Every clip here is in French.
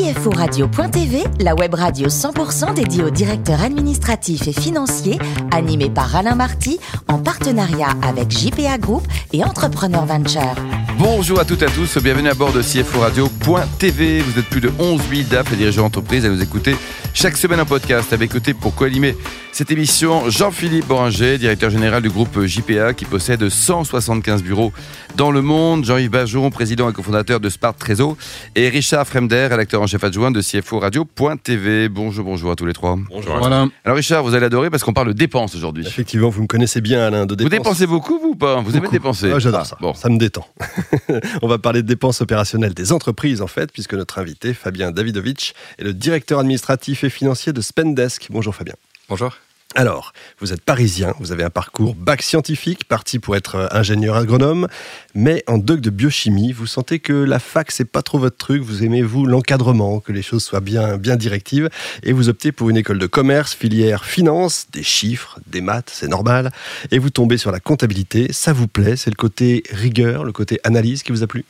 CFORadio.tv, la web radio 100% dédiée aux directeurs administratifs et financiers, animée par Alain Marty, en partenariat avec JPA Group et Entrepreneur Venture. Bonjour à toutes et à tous, bienvenue à bord de CFORadio.tv. Vous êtes plus de 11 000 DAF et dirigeants d'entreprise à nous écouter chaque semaine en podcast. Avec côté pour co-animer cette émission, Jean-Philippe Boringer, directeur général du groupe JPA qui possède 175 bureaux dans le monde. Jean-Yves Bajon, président et cofondateur de Spart Trésor. Et Richard Fremder, rédacteur en chef adjoint de CFO Radio.tv. Bonjour, bonjour à tous les trois. Bonjour. Voilà. Alors Richard, vous allez adorer parce qu'on parle de dépenses aujourd'hui. Effectivement, vous me connaissez bien Alain de dépenses. Vous dépensez beaucoup vous ou pas Vous aimez dépenser ah, J'adore ça. Bon. Ça me détend. On va parler de dépenses opérationnelles des entreprises en fait, puisque notre invité, Fabien Davidovitch, est le directeur administratif financier de Spendesk. Bonjour Fabien. Bonjour. Alors, vous êtes parisien, vous avez un parcours bac scientifique, parti pour être ingénieur agronome, mais en doc de biochimie, vous sentez que la fac, c'est pas trop votre truc, vous aimez, vous, l'encadrement, que les choses soient bien, bien directives, et vous optez pour une école de commerce, filière finance, des chiffres, des maths, c'est normal, et vous tombez sur la comptabilité, ça vous plaît, c'est le côté rigueur, le côté analyse qui vous a plu?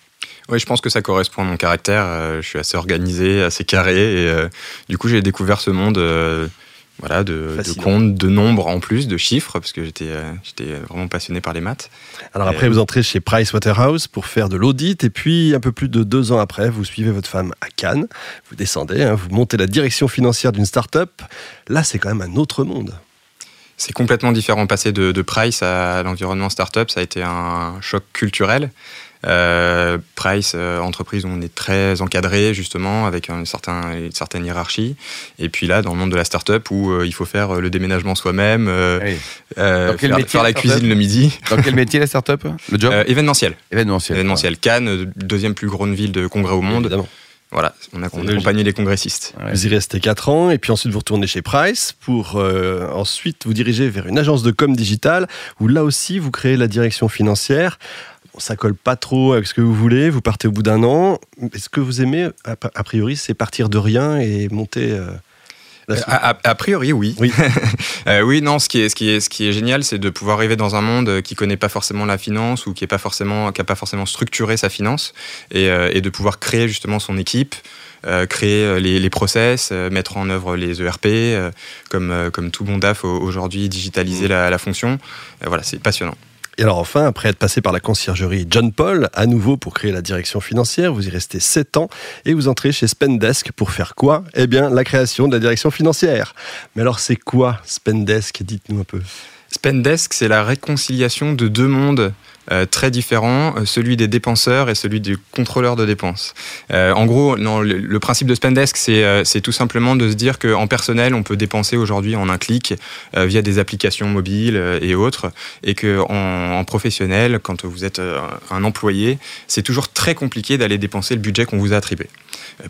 Oui, je pense que ça correspond à mon caractère. Euh, je suis assez organisé, assez carré, et euh, du coup, j'ai découvert ce monde euh, voilà, de, de, comptes, de nombres en plus, de chiffres, parce que j'étais euh, j'étais vraiment passionné par les maths. Alors après, vous entrez chez Price Waterhouse pour faire de l'audit, et puis un peu plus de deux ans après, vous suivez votre femme à Cannes, vous descendez, hein, vous montez la direction financière d'une start-up. Là, c'est quand même un autre monde. C'est complètement différent. Passer de, de Price à l'environnement start-up, ça a été un choc culturel. Euh, Price, euh, entreprise où on est très encadré justement avec un certain, une certaine hiérarchie. Et puis là, dans le monde de la start-up où euh, il faut faire le déménagement soi-même, faire, faire, la cuisine le midi. Dans quel métier la start-up Le job Événementiel. Événementiel. Événementiel. Cannes, deuxième plus grande ville de congrès au monde. Évidemment. Voilà, on a accompagné les congressistes. Vous y restez 4 ans et puis ensuite vous retournez chez Price pour ensuite vous diriger vers une agence de com digital où là aussi vous créez la direction financière ça colle pas trop avec ce que vous voulez, vous partez au bout d'un an. Est-ce que vous aimez, a priori, c'est partir de rien et monter euh, a, priori, oui. Oui. Euh, oui, non. Ce qui est, ce qui est, ce qui est génial, c'est de pouvoir arriver dans un monde qui connaît pas forcément la finance ou qui est pas forcément, qui a pas forcément structuré sa finance, et, euh, et de pouvoir créer justement son équipe. créer les, les process, mettre en œuvre les ERP, comme, comme tout bon DAF aujourd'hui, digitaliser la, la, fonction. voilà, c'est passionnant. Et alors enfin, après être passé par la conciergerie John Paul, à nouveau pour créer la direction financière, vous y restez 7 ans et vous entrez chez Spendesk pour faire quoi? Eh bien, la création de la direction financière. Mais alors c'est quoi Spendesk? Dites-nous un peu. Spendesk, c'est la réconciliation de deux mondes très différents, euh, celui des dépenseurs et celui du contrôleur de dépenses. Euh, en gros, le, principe de Spendesk, c'est tout simplement de se dire qu'en personnel, on peut dépenser aujourd'hui en un clic via des applications mobiles et autres, et qu'en en, professionnel, quand vous êtes un employé, c'est toujours très compliqué d'aller dépenser le budget qu'on vous a attribué.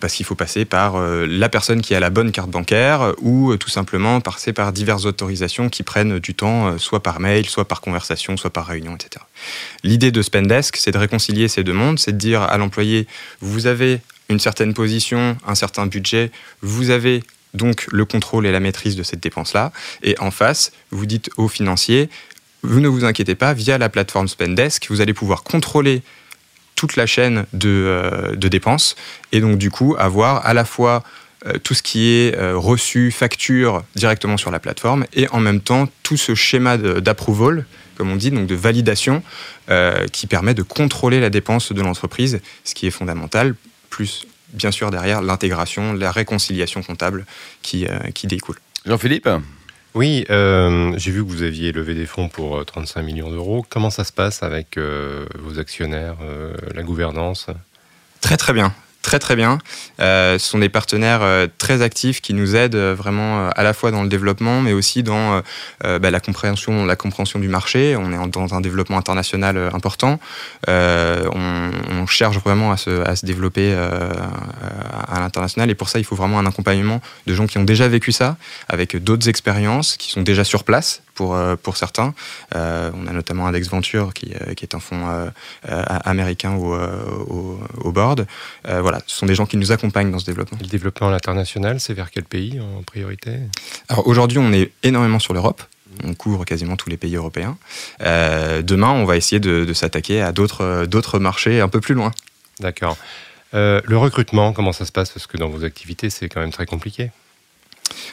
Parce qu'il faut passer par la personne qui a la bonne carte bancaire ou tout simplement passer par diverses autorisations qui prennent du temps, soit par mail, soit par conversation, soit par réunion, etc. L'idée de Spendesk, c'est de réconcilier ces deux mondes, c'est de dire à l'employé, vous avez une certaine position, un certain budget, vous avez donc le contrôle et la maîtrise de cette dépense-là, et en face, vous dites au financier, vous ne vous inquiétez pas, via la plateforme Spendesk, vous allez pouvoir contrôler toute la chaîne de, euh, dépenses, et donc du coup avoir à la fois euh, tout ce qui est euh, reçu, facture directement sur la plateforme, et en même temps tout ce schéma d'approval comme on dit, donc de validation, qui permet de contrôler la dépense de l'entreprise, ce qui est fondamental, plus bien sûr derrière l'intégration, la réconciliation comptable qui découle. Jean-Philippe? Oui, euh, j'ai vu que vous aviez levé des fonds pour 35 millions d'euros. Comment ça se passe avec vos actionnaires, la gouvernance? Très très bien. Très très bien. Euh, ce sont des partenaires euh, très actifs qui nous aident euh, vraiment à la fois dans le développement, mais aussi dans bah, la compréhension, la compréhension du marché. On est dans un développement international important. On, cherche vraiment à se développer à l'international, et pour ça, il faut vraiment un accompagnement de gens qui ont déjà vécu ça, avec d'autres expériences, qui sont déjà sur place pour, pour certains. on a notamment Index Venture, qui, qui est un fonds américain au, au, au board. Voilà ce sont des gens qui nous accompagnent dans ce développement. le développement à l'international, c'est vers quel pays en priorité? Alors aujourd'hui, on est énormément sur l'Europe. On couvre quasiment tous les pays européens. Euh, demain, on va essayer de, s'attaquer à d'autres marchés un peu plus loin. D'accord. Euh, le recrutement, comment ça se passe? Parce que dans vos activités, c'est quand même très compliqué.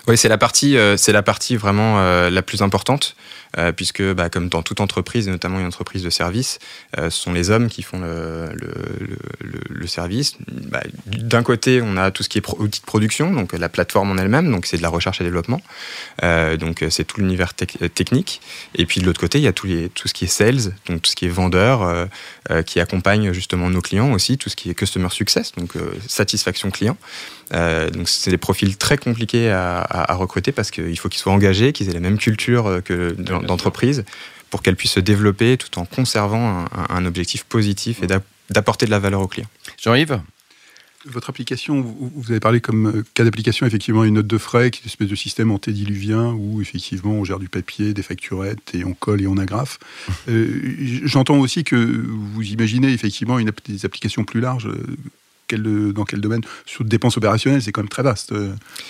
Oui, c'est la partie, euh, c'est la partie vraiment euh, la plus importante, euh, puisque bah, comme dans toute entreprise, et notamment une entreprise de service, ce sont les hommes qui font le, service. Bah, D'un côté, on a tout ce qui est outil de production, donc la plateforme en elle-même, donc c'est de la recherche et développement, donc c'est tout l'univers te technique. Et puis de l'autre côté, il y a tout, ce qui est sales, donc tout ce qui est vendeur, qui accompagne justement nos clients aussi, tout ce qui est customer success, donc satisfaction client. donc c'est des profils très compliqués à, recruter parce qu'il faut qu'ils soient engagés, qu'ils aient la même culture euh, que d'entreprise pour qu'elles puissent se développer tout en conservant un, objectif positif et d'apporter de la valeur aux clients. Jean-Yves votre application, vous avez parlé comme euh, cas d'application effectivement une note de frais, qui est une espèce de système antédiluvien où effectivement on gère du papier, des facturettes et on colle et on agrafe. Euh, j'entends aussi que vous imaginez effectivement une, des applications plus larges. dans quel domaine? Sur dépenses opérationnelles, c'est quand même très vaste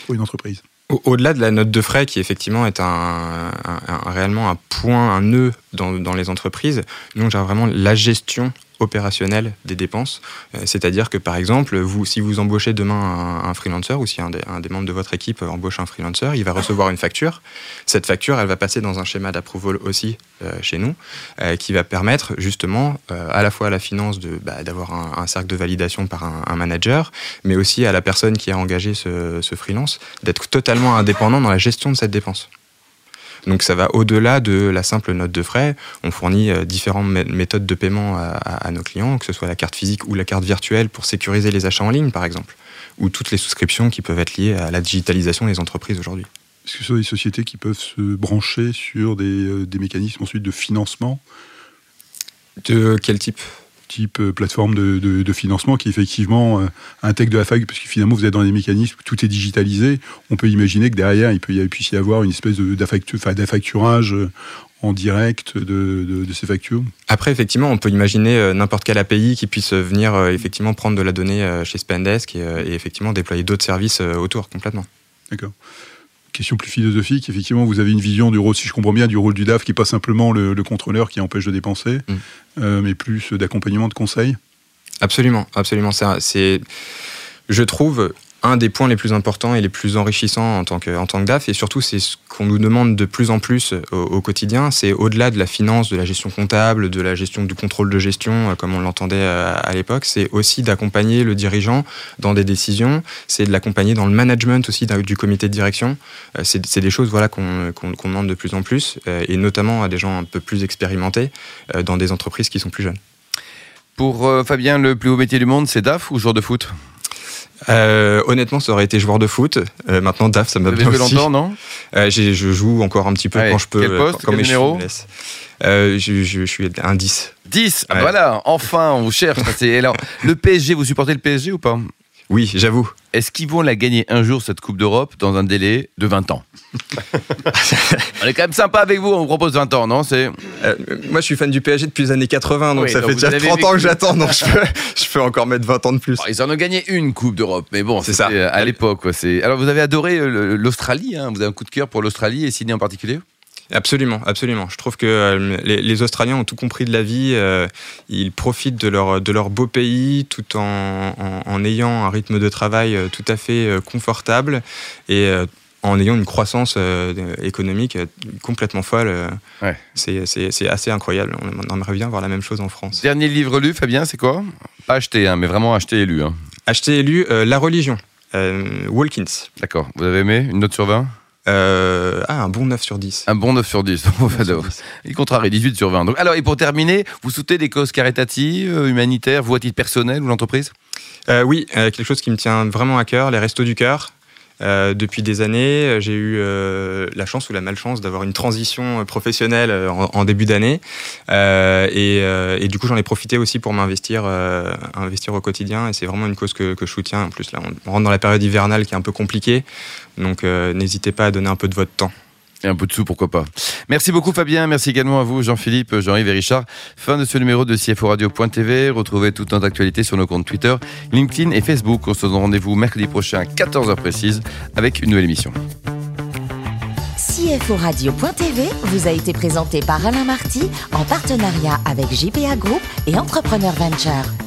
pour une entreprise. Au-delà de la note de frais, qui effectivement est un, réellement un point, un nœud dans, dans les entreprises, nous on vraiment la gestion opérationnel des dépenses. Euh, c'est-à-dire que par exemple, vous, si vous embauchez demain un, freelancer ou si un des, membres de votre équipe embauche un freelancer, il va recevoir une facture. Cette facture, elle va passer dans un schéma d'approval aussi euh, chez nous, euh, qui va permettre justement à la fois à la finance bah, d'avoir un, cercle de validation par un, manager, mais aussi à la personne qui a engagé ce, ce freelance d'être totalement indépendant dans la gestion de cette dépense. Donc ça va au-delà de la simple note de frais. On fournit euh, différentes méthodes de paiement à, nos clients, que ce soit la carte physique ou la carte virtuelle pour sécuriser les achats en ligne, par exemple, ou toutes les souscriptions qui peuvent être liées à la digitalisation des entreprises aujourd'hui. Est-ce que ce sont des sociétés qui peuvent se brancher sur des, euh, des mécanismes ensuite de financement? De quel type? Type euh, plateforme de, financement qui effectivement euh, intègre de la fac, parce que finalement vous êtes dans des mécanismes, tout est digitalisé, on peut imaginer que derrière il, peut y, puisse y avoir une espèce d'affacturage euh, en direct de, ces factures. Après, effectivement, on peut imaginer n'importe quel API qui puisse venir effectivement prendre de la donnée chez Spendesk et, et effectivement déployer d'autres services autour complètement. D'accord question plus philosophique, effectivement, vous avez une vision du rôle, si je comprends bien, du rôle du DAF qui n'est pas simplement le, contrôleur qui empêche de dépenser, mm. euh, mais plus d'accompagnement, de conseil? Absolument, absolument. C'est, je trouve, un des points les plus importants et les plus enrichissants en tant que, en tant que DAF, et surtout c'est ce qu'on nous demande de plus en plus au, quotidien, c'est au-delà de la finance, de la gestion comptable, de la gestion du contrôle de gestion, euh, comme on l'entendait euh, à, l'époque, c'est aussi d'accompagner le dirigeant dans des décisions, c'est de l'accompagner dans le management aussi du comité de direction. Euh, c'est des choses voilà, qu'on demande de plus en plus, et notamment à des gens un peu plus expérimentés dans des entreprises qui sont plus jeunes. Pour Fabien, le plus haut métier du monde, c'est DAF ou joueur de foot? Euh, honnêtement, ça aurait été joueur de foot. Euh, maintenant, DAF, ça m'a bien aussi. longtemps, non euh, Je joue encore un petit peu quand je peux. Quel poste, quel numéro je, je, suis un 10. 10 ah, Voilà, enfin, on vous cherche. alors, le PSG, vous supportez le PSG ou pas? Oui, j'avoue. Est-ce qu'ils vont la gagner un jour, cette Coupe d'Europe, dans un délai de 20 ans On est quand même sympa avec vous, on vous propose 20 ans, non C'est euh, Moi, je suis fan du PSG depuis les années 80, donc ça fait déjà 30 ans que j'attends, donc je peux, je peux, encore mettre 20 ans de plus. ils en ont gagné une Coupe d'Europe, mais bon, c'est ça. À l'époque. Alors, vous avez adoré euh, l'Australie, hein vous avez un coup de cœur pour l'Australie et Sydney en particulier? Absolument, absolument. Je trouve que euh, les, Australiens ont tout compris de la vie. Euh, ils profitent de leur, de leur beau pays tout en, en, ayant un rythme de travail euh, tout à fait confortable et en ayant une croissance économique complètement folle. Ouais. C'est assez incroyable. On aimerait bien voir la même chose en France. Dernier livre lu, Fabien, c'est quoi? Pas acheté, hein, mais vraiment acheté et lu. Hein. Acheté et lu La religion, Walkins. D'accord. Vous avez aimé? Une note sur 20 euh, ah, un bon 9 sur 10. Un bon 9 sur 10. Il contrarie, 18 sur 20. Donc, alors, et pour terminer, vous soutenez des causes caritatives, euh, humanitaires, vous à titre personnel ou l'entreprise? Euh, Oui, quelque chose qui me tient vraiment à cœur, les restos du cœur. Euh, depuis des années, j'ai eu euh, la chance ou la malchance d'avoir une transition professionnelle en, début d'année. Euh, et, et, du coup, j'en ai profité aussi pour m'investir investir au quotidien. Et c'est vraiment une cause que, que, je soutiens. En plus, là, on rentre dans la période hivernale qui est un peu compliquée. Donc, n'hésitez pas à donner un peu de votre temps. Et un peu de sous, pourquoi pas. Merci beaucoup Fabien, merci également à vous Jean-Philippe, Jean-Yves et Richard. Fin de ce numéro de CFO Radio.tv. Retrouvez toute notre actualité sur nos comptes Twitter, LinkedIn et Facebook. On se donne rendez-vous mercredi prochain à 14h précise avec une nouvelle émission. CFO Radio.tv vous a été présenté par Alain Marty en partenariat avec JPA Group et Entrepreneur Venture.